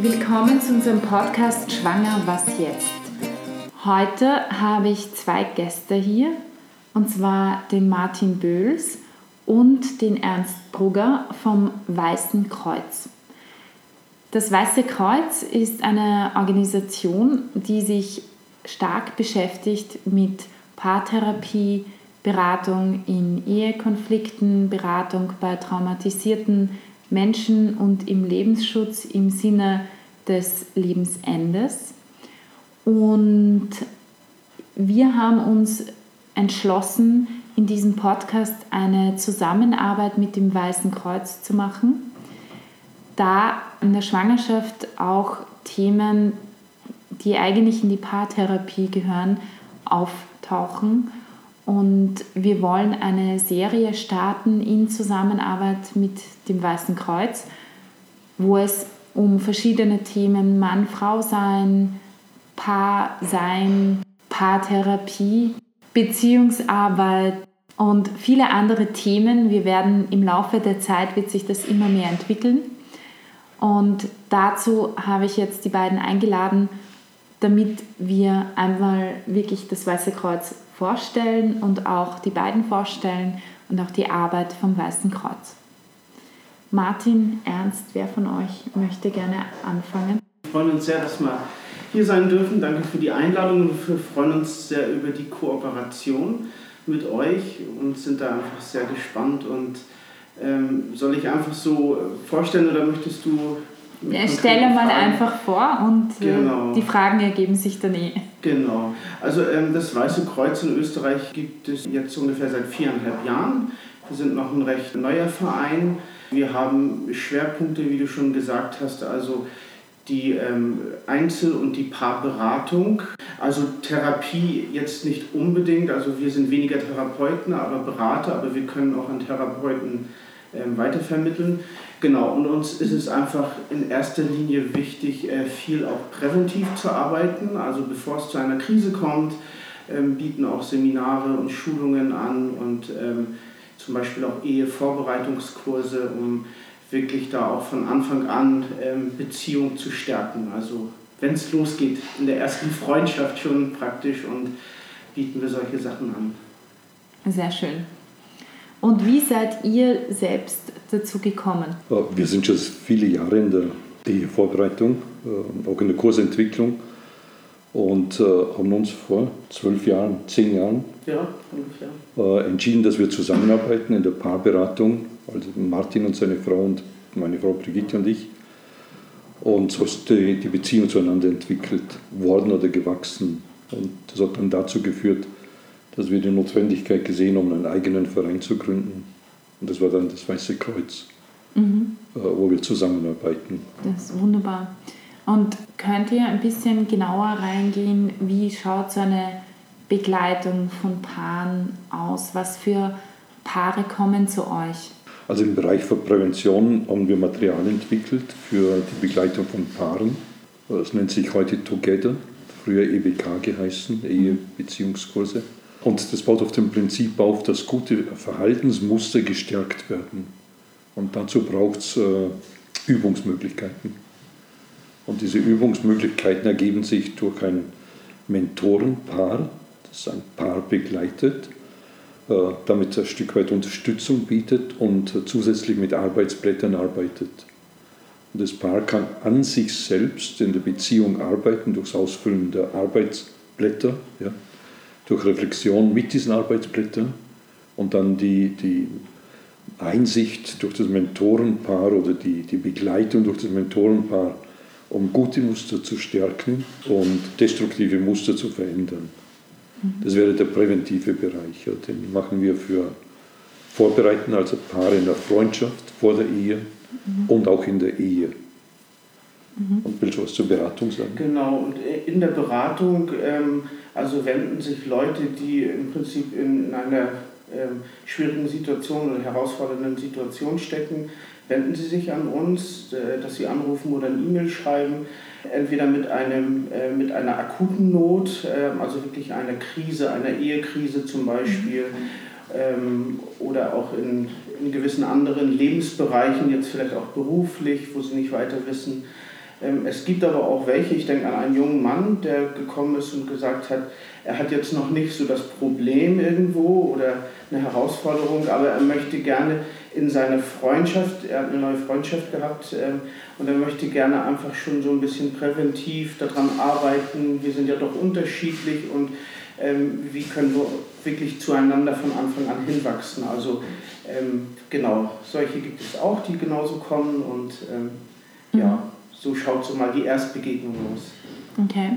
Willkommen zu unserem Podcast Schwanger, was jetzt? Heute habe ich zwei Gäste hier, und zwar den Martin Böhls und den Ernst Brugger vom Weißen Kreuz. Das Weiße Kreuz ist eine Organisation, die sich stark beschäftigt mit Paartherapie, Beratung in Ehekonflikten, Beratung bei traumatisierten Menschen und im Lebensschutz im Sinne des Lebensendes. Und wir haben uns entschlossen, in diesem Podcast eine Zusammenarbeit mit dem Weißen Kreuz zu machen, da in der Schwangerschaft auch Themen, die eigentlich in die Paartherapie gehören, auftauchen und wir wollen eine Serie starten in Zusammenarbeit mit dem Weißen Kreuz, wo es um verschiedene Themen Mann, Frau sein, Paar sein, Paartherapie, Beziehungsarbeit und viele andere Themen. Wir werden im Laufe der Zeit wird sich das immer mehr entwickeln. Und dazu habe ich jetzt die beiden eingeladen, damit wir einmal wirklich das Weiße Kreuz vorstellen und auch die beiden vorstellen und auch die Arbeit vom Weißen Kreuz. Martin, Ernst, wer von euch möchte gerne anfangen? Wir freuen uns sehr, dass wir hier sein dürfen. Danke für die Einladung und wir freuen uns sehr über die Kooperation mit euch und sind da einfach sehr gespannt. Und ähm, soll ich einfach so vorstellen oder möchtest du ja, stelle mal einfach vor und äh, genau. die Fragen ergeben sich dann eh. Genau. Also ähm, das Weiße Kreuz in Österreich gibt es jetzt ungefähr seit viereinhalb Jahren. Wir sind noch ein recht neuer Verein. Wir haben Schwerpunkte, wie du schon gesagt hast, also die ähm, Einzel- und die Paarberatung. Also Therapie jetzt nicht unbedingt, also wir sind weniger Therapeuten, aber Berater, aber wir können auch an Therapeuten ähm, weitervermitteln. Genau, und uns ist es einfach in erster Linie wichtig, äh, viel auch präventiv zu arbeiten. Also bevor es zu einer Krise kommt, ähm, bieten auch Seminare und Schulungen an und ähm, zum Beispiel auch Ehevorbereitungskurse, um wirklich da auch von Anfang an ähm, Beziehung zu stärken. Also wenn es losgeht, in der ersten Freundschaft schon praktisch und bieten wir solche Sachen an. Sehr schön. Und wie seid ihr selbst dazu gekommen? Wir sind schon viele Jahre in der Ehevorbereitung, äh, auch in der Kursentwicklung und äh, haben uns vor zwölf Jahren, zehn Jahren ja. Äh, entschieden, dass wir zusammenarbeiten in der Paarberatung, also Martin und seine Frau und meine Frau Brigitte und ich. Und so ist die, die Beziehung zueinander entwickelt worden oder gewachsen. Und das hat dann dazu geführt, dass wir die Notwendigkeit gesehen haben, einen eigenen Verein zu gründen. Und das war dann das Weiße Kreuz, mhm. Äh, wo wir zusammenarbeiten. Das ist wunderbar. Und könnt ihr ein bisschen genauer reingehen, wie schaut so eine Begleitung von Paaren aus? Was für Paare kommen zu euch? Also im Bereich von Prävention haben wir Material entwickelt für die Begleitung von Paaren. Das nennt sich heute Together, früher EBK geheißen, Ehebeziehungskurse. Und das baut auf dem Prinzip auf, dass gute Verhaltensmuster gestärkt werden. Und dazu braucht es äh, Übungsmöglichkeiten. Und diese Übungsmöglichkeiten ergeben sich durch ein Mentorenpaar, das ein Paar begleitet, äh, damit ein Stück weit Unterstützung bietet und zusätzlich mit Arbeitsblättern arbeitet. Und das Paar kann an sich selbst in der Beziehung arbeiten durchs Ausfüllen der Arbeitsblätter. Ja durch Reflexion mit diesen Arbeitsblättern und dann die, die Einsicht durch das Mentorenpaar oder die, die Begleitung durch das Mentorenpaar, um gute Muster zu stärken und destruktive Muster zu verändern. Das wäre der präventive Bereich. Den machen wir für Vorbereiten, also Paare in der Freundschaft, vor der Ehe mhm. und auch in der Ehe. Mhm. Und willst du was zur Beratung sagen? Genau, und in der Beratung ähm, also wenden sich Leute, die im Prinzip in einer ähm, schwierigen Situation oder herausfordernden Situation stecken, wenden sie sich an uns, äh, dass sie anrufen oder eine E-Mail schreiben, entweder mit, einem, äh, mit einer akuten Not, äh, also wirklich einer Krise, einer Ehekrise zum Beispiel, ähm, oder auch in, in gewissen anderen Lebensbereichen, jetzt vielleicht auch beruflich, wo sie nicht weiter wissen. Ähm, es gibt aber auch welche, ich denke an einen jungen Mann, der gekommen ist und gesagt hat, er hat jetzt noch nicht so das Problem irgendwo oder eine Herausforderung, aber er möchte gerne in seine Freundschaft, er hat eine neue Freundschaft gehabt ähm, und er möchte gerne einfach schon so ein bisschen präventiv daran arbeiten. Wir sind ja doch unterschiedlich und ähm, wie können wir wirklich zueinander von Anfang an hinwachsen. Also ähm, genau, solche gibt es auch, die genauso kommen und ähm, mhm. ja, so schaut so mal die Erstbegegnung los. Okay.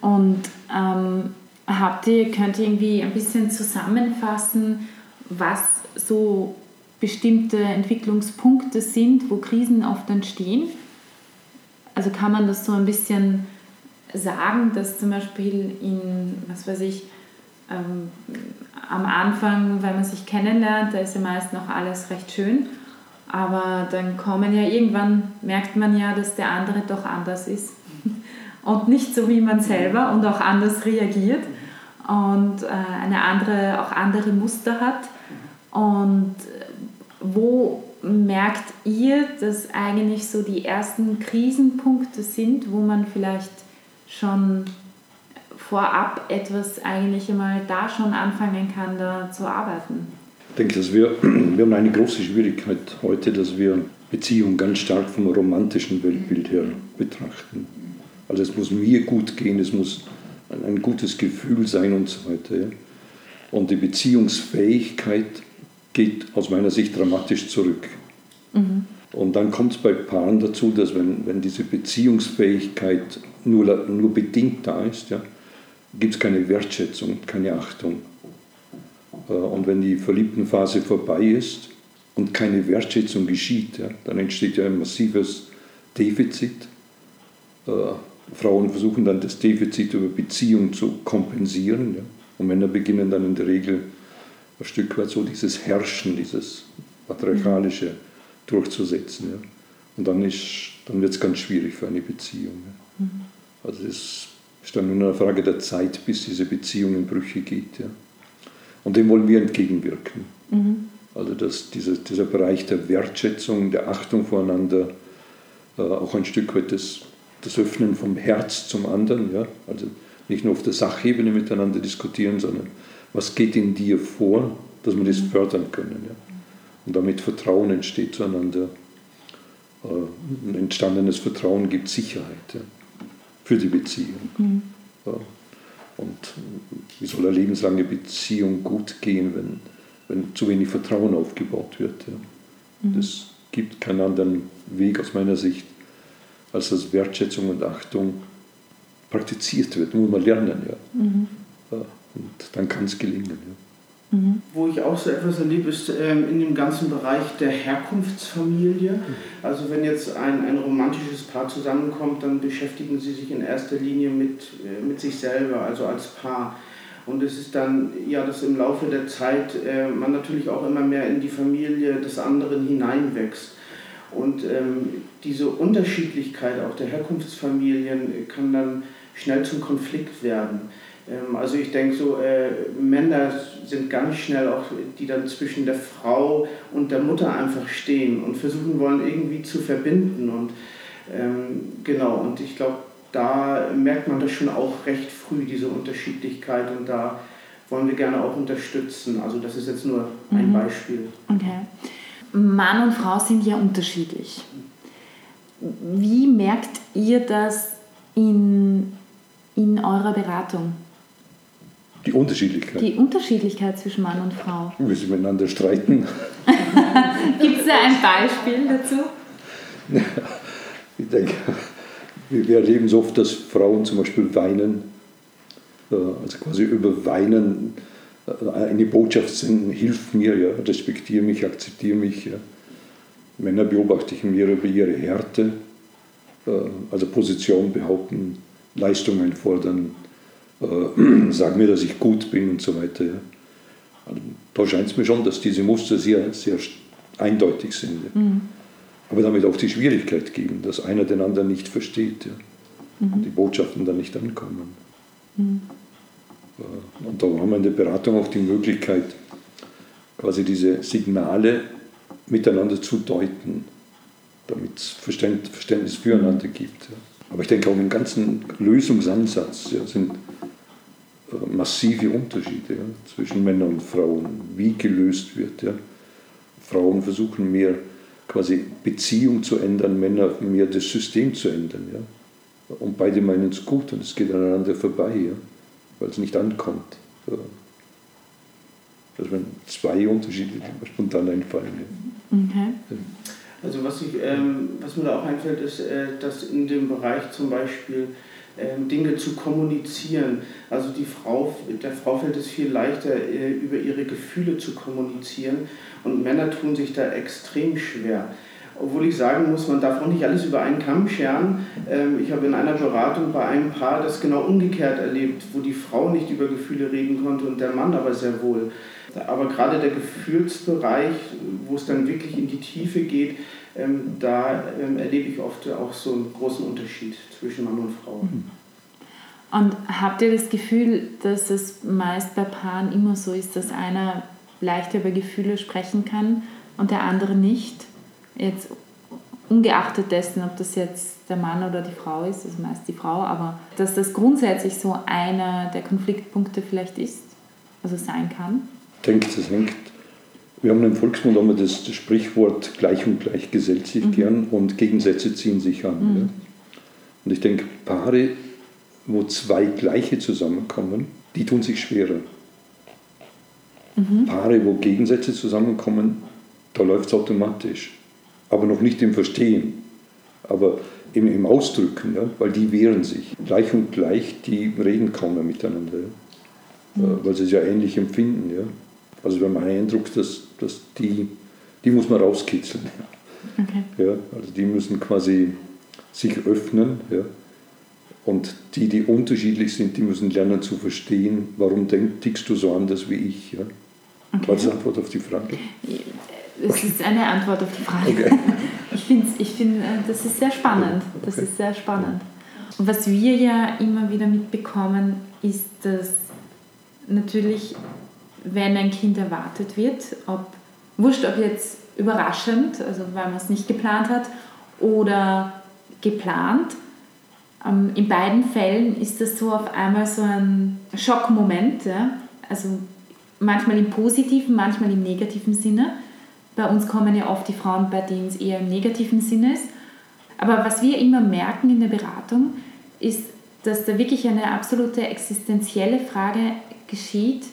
Und ähm, habt ihr, könnt ihr irgendwie ein bisschen zusammenfassen, was so bestimmte Entwicklungspunkte sind, wo Krisen oft entstehen? Also kann man das so ein bisschen sagen, dass zum Beispiel in, was weiß ich, ähm, am Anfang, wenn man sich kennenlernt, da ist ja meist noch alles recht schön, aber dann kommen ja irgendwann, merkt man ja, dass der andere doch anders ist und nicht so wie man selber und auch anders reagiert und äh, eine andere, auch andere Muster hat. Und wo merkt ihr, dass eigentlich so die ersten Krisenpunkte sind, wo man vielleicht schon vorab etwas eigentlich einmal da schon anfangen kann, da zu arbeiten? Ich denke, dass wir, wir haben eine große Schwierigkeit heute, dass wir Beziehungen ganz stark vom romantischen Weltbild her betrachten. Also es muss mir gut gehen, es muss ein, gutes Gefühl sein und so weiter. Und die Beziehungsfähigkeit geht aus meiner Sicht dramatisch zurück. Mhm. Und dann kommt es bei Paaren dazu, dass wenn, wenn diese Beziehungsfähigkeit nur, nur bedingt da ist, ja, gibt es keine Wertschätzung, keine Achtung. Äh, und wenn die Verliebtenphase vorbei ist und keine Wertschätzung geschieht, ja, dann entsteht ja ein massives Defizit. Äh, Frauen versuchen dann das Defizit über Beziehung zu kompensieren. Ja. Und Männer beginnen dann in der Regel ein Stück weit so dieses Herrschen, dieses patriarchalische durchzusetzen. Ja. Und dann, dann wird es ganz schwierig für eine Beziehung. Ja. Mhm. Also es ist dann nur eine Frage der Zeit, bis diese Beziehung in Brüche geht. Ja. Und dem wollen wir entgegenwirken. Mhm. Also dass dieser, dieser Bereich der Wertschätzung, der Achtung voreinander, äh, auch ein Stück weit das, das Öffnen vom Herz zum anderen, ja. also nicht nur auf der Sachebene miteinander diskutieren, sondern was geht in dir vor, dass wir das fördern können. Ja. Und damit Vertrauen entsteht zueinander. Äh, ein entstandenes Vertrauen gibt Sicherheit ja, für die Beziehung. Mhm. Ja. Und wie soll eine lebenslange Beziehung gut gehen, wenn, wenn zu wenig Vertrauen aufgebaut wird? Ja. Mhm. Das gibt keinen anderen Weg aus meiner Sicht, als dass Wertschätzung und Achtung praktiziert wird. Muss man lernen. Ja. Mhm. Und dann kann es gelingen. Ja. Mhm. Wo ich auch so etwas erlebe, ist ähm, in dem ganzen Bereich der Herkunftsfamilie. Mhm. Also wenn jetzt ein, ein romantisches Paar zusammenkommt, dann beschäftigen sie sich in erster Linie mit, äh, mit sich selber, also als Paar. Und es ist dann, ja, dass im Laufe der Zeit äh, man natürlich auch immer mehr in die Familie des anderen hineinwächst. Und ähm, diese Unterschiedlichkeit auch der Herkunftsfamilien kann dann schnell zum Konflikt werden. Ähm, also ich denke so, äh, Männer sind ganz schnell auch, die dann zwischen der Frau und der Mutter einfach stehen und versuchen wollen, irgendwie zu verbinden. Und ähm, genau, und ich glaube, da merkt man das schon auch recht früh, diese Unterschiedlichkeit. Und da wollen wir gerne auch unterstützen. Also das ist jetzt nur ein mhm. Beispiel. Okay. Mann und Frau sind ja unterschiedlich. Wie merkt ihr das in, in eurer Beratung? Die Unterschiedlichkeit. Die Unterschiedlichkeit zwischen Mann und Frau. Wie sie miteinander streiten. Gibt es da ein Beispiel dazu? ich denke, wir erleben so oft, dass Frauen zum Beispiel weinen, äh, also quasi über Weinen äh, eine Botschaft senden, hilf mir, ja, respektiere mich, akzeptiere mich. Ja. Männer beobachte ich mehr über ihre Härte, äh, also Position behaupten, Leistungen fordern, äh, sag mir, dass ich gut bin und so weiter. Ja. Also, da scheint es mir schon, dass diese Muster sehr, sehr eindeutig sind. Ja. Mhm. Aber damit auch die Schwierigkeit geben, dass einer den anderen nicht versteht. Ja. Mhm. Die Botschaften dann nicht ankommen. Mhm. Äh, und da haben wir in der Beratung auch die Möglichkeit, quasi diese Signale miteinander zu deuten. damit es Verständnis füreinander gibt. Ja. Aber ich denke auch im ganzen Lösungsansatz ja, sind äh, massive Unterschiede ja, zwischen Männern und Frauen, wie gelöst wird. Ja. Frauen versuchen mehr quasi Beziehung zu ändern, Männer mehr das System zu ändern. Ja. Und beide meinen es gut und es geht aneinander vorbei, ja, weil es nicht ankommt. Das wären zwei Unterschiede, die mir spontan einfallen. Okay. Also was, ich, ähm, was mir da auch einfällt, ist, äh, dass in dem Bereich zum Beispiel ähm, Dinge zu kommunizieren. Also die Frau, der Frau fällt es viel leichter, äh, über ihre Gefühle zu kommunizieren und Männer tun sich da extrem schwer. Obwohl ich sagen muss, man darf auch nicht alles über einen Kamm scheren. Ähm, ich habe in einer Beratung bei einem Paar das genau umgekehrt erlebt, wo die Frau nicht über Gefühle reden konnte und der Mann aber sehr wohl. Aber gerade der Gefühlsbereich, wo es dann wirklich in die Tiefe geht, ähm, da ähm, erlebe ich oft auch so einen großen Unterschied zwischen Mann und Frau. Mhm. Und habt ihr das Gefühl, dass es meist bei Paaren immer so ist, dass einer leichter über Gefühle sprechen kann und der andere nicht? Jetzt ungeachtet dessen, ob das jetzt der Mann oder die Frau ist, also meist die Frau, aber dass das grundsätzlich so einer der Konfliktpunkte vielleicht ist, also sein kann? Ich denke, das hängt. Wir haben im Volksmund immer das, das Sprichwort gleich und gleich gesellt sich mhm. gern und Gegensätze ziehen sich an. Mhm. Ja. Und ich denke, Paare, wo zwei Gleiche zusammenkommen, die tun sich schwerer. Mhm. Paare, wo Gegensätze zusammenkommen, da läuft es automatisch. Aber noch nicht im Verstehen, aber im, im Ausdrücken, ja, weil die wehren sich. Gleich und gleich, die reden kaum mehr miteinander, ja, mhm. weil sie es ja ähnlich empfinden. Ja. Also haben einen Eindruck, dass, dass die, die muss man rauskitzeln. Okay. Ja, also die müssen quasi sich öffnen. Ja. Und die, die unterschiedlich sind, die müssen lernen zu verstehen, warum denk, tickst du so anders wie ich. Ja. Okay. War das Antwort auf die Frage? Es ist eine Antwort auf die Frage. Okay. Ich finde, ich find, äh, das ist sehr spannend. Das ist sehr spannend. Was wir ja immer wieder mitbekommen, ist, dass natürlich wenn ein Kind erwartet wird, ob wurscht, ob jetzt überraschend, also weil man es nicht geplant hat, oder geplant. Ähm, in beiden Fällen ist das so auf einmal so ein Schockmoment, ja? also manchmal im positiven, manchmal im negativen Sinne. Bei uns kommen ja oft die Frauen, bei denen es eher im negativen Sinne ist. Aber was wir immer merken in der Beratung, ist, dass da wirklich eine absolute existenzielle Frage geschieht,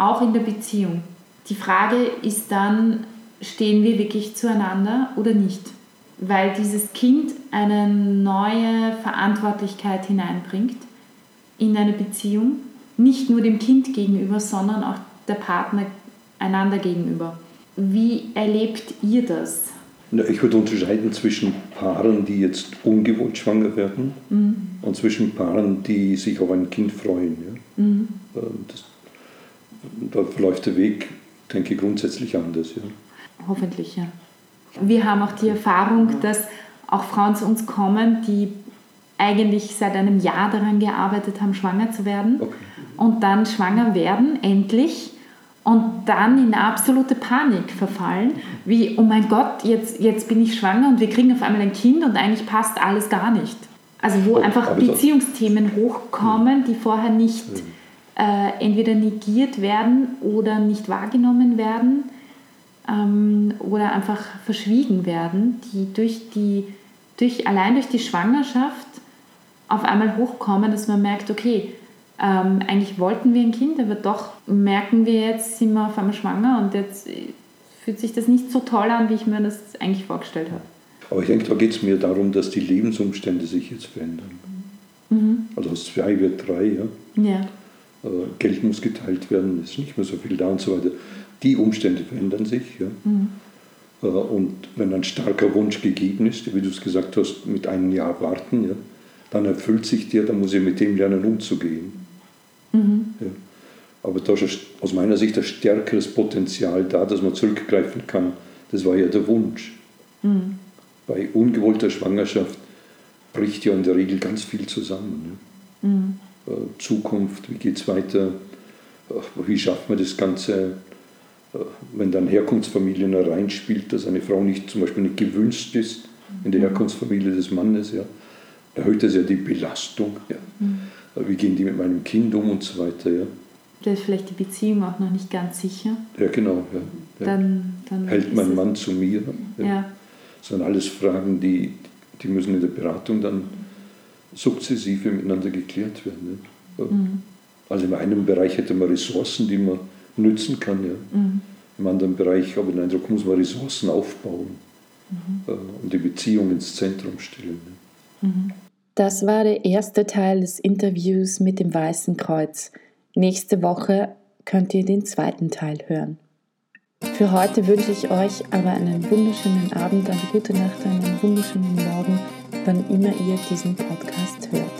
auch in der Beziehung. Die Frage ist dann, stehen wir wirklich zueinander oder nicht? Weil dieses Kind eine neue Verantwortlichkeit hineinbringt in eine Beziehung, nicht nur dem Kind gegenüber, sondern auch der Partner einander gegenüber. Wie erlebt ihr das? Ich würde unterscheiden zwischen Paaren, die jetzt ungewollt schwanger werden, mhm. und zwischen Paaren, die sich auf ein Kind freuen. Ja? Mhm. Ähm, das da verläuft der Weg, denke ich, grundsätzlich anders. Ja. Hoffentlich, ja. Wir haben auch die Erfahrung, dass auch Frauen zu uns kommen, die eigentlich seit einem Jahr daran gearbeitet haben, schwanger zu werden okay. und dann schwanger werden, endlich, und dann in absolute Panik verfallen, wie, oh mein Gott, jetzt, jetzt bin ich schwanger und wir kriegen auf einmal ein Kind und eigentlich passt alles gar nicht. Also wo oh, einfach Beziehungsthemen hochkommen, die vorher nicht äh, entweder negiert werden oder nicht wahrgenommen werden ähm, oder einfach verschwiegen werden, die durch die, durch, allein durch die Schwangerschaft auf einmal hochkommen, dass man merkt, okay, ähm, eigentlich wollten wir ein Kind, aber doch merken wir jetzt, sind wir auf einmal schwanger und jetzt fühlt sich das nicht so toll an, wie ich mir das eigentlich vorgestellt habe. Aber ich denke, da geht es mir darum, dass die Lebensumstände sich jetzt verändern. Mhm. Also aus zwei wird drei, ja. ja. Äh, Geld muss geteilt werden, es ist nicht mehr so viel da und so weiter. Die Umstände verändern sich. Ja. Mhm. Äh, und wenn ein starker Wunsch gegeben ist, wie du es gesagt hast, mit einem Jahr warten, ja, dann erfüllt sich dir, dann muss ich mit dem lernen umzugehen. Mhm. Ja. Aber da ist aus meiner Sicht ein stärkeres Potenzial da, dass man zurückgreifen kann. Das war ja der Wunsch. Mhm. Bei ungewollter Schwangerschaft bricht ja in der Regel ganz viel zusammen. Ja. Mhm. Äh, Zukunft, wie geht es weiter, äh, wie schafft man das Ganze, äh, wenn dann Herkunftsfamilien reinspielt, dass eine Frau nicht zum Beispiel nicht gewünscht ist, in der Herkunftsfamilie des Mannes, ja, erhöht das ja die Belastung. Ja. Wie gehen die mit meinem Kind um und so weiter, ja. Da ist vielleicht die Beziehung auch noch nicht ganz sicher. Ja, genau. Ja, ja. Dann, dann Hält mein Mann zu mir? Ja. Ja. Das sind alles Fragen, die, die müssen in der Beratung dann sukzessive miteinander geklärt werden. Ja. Mhm. Also in einem Bereich hätte man Ressourcen, die man nützen kann. Ja. Mhm. Im anderen Bereich habe ich den Eindruck, muss man Ressourcen aufbauen äh, und die Beziehung ins Zentrum stellen. Ja. Das war der erste Teil des Interviews mit dem Weißen Kreuz. Nächste Woche könnt ihr den zweiten Teil hören. Für heute wünsche ich euch aber einen wunderschönen Abend, eine gute Nacht, einen wunderschönen Morgen, wann immer ihr diesen Podcast hört.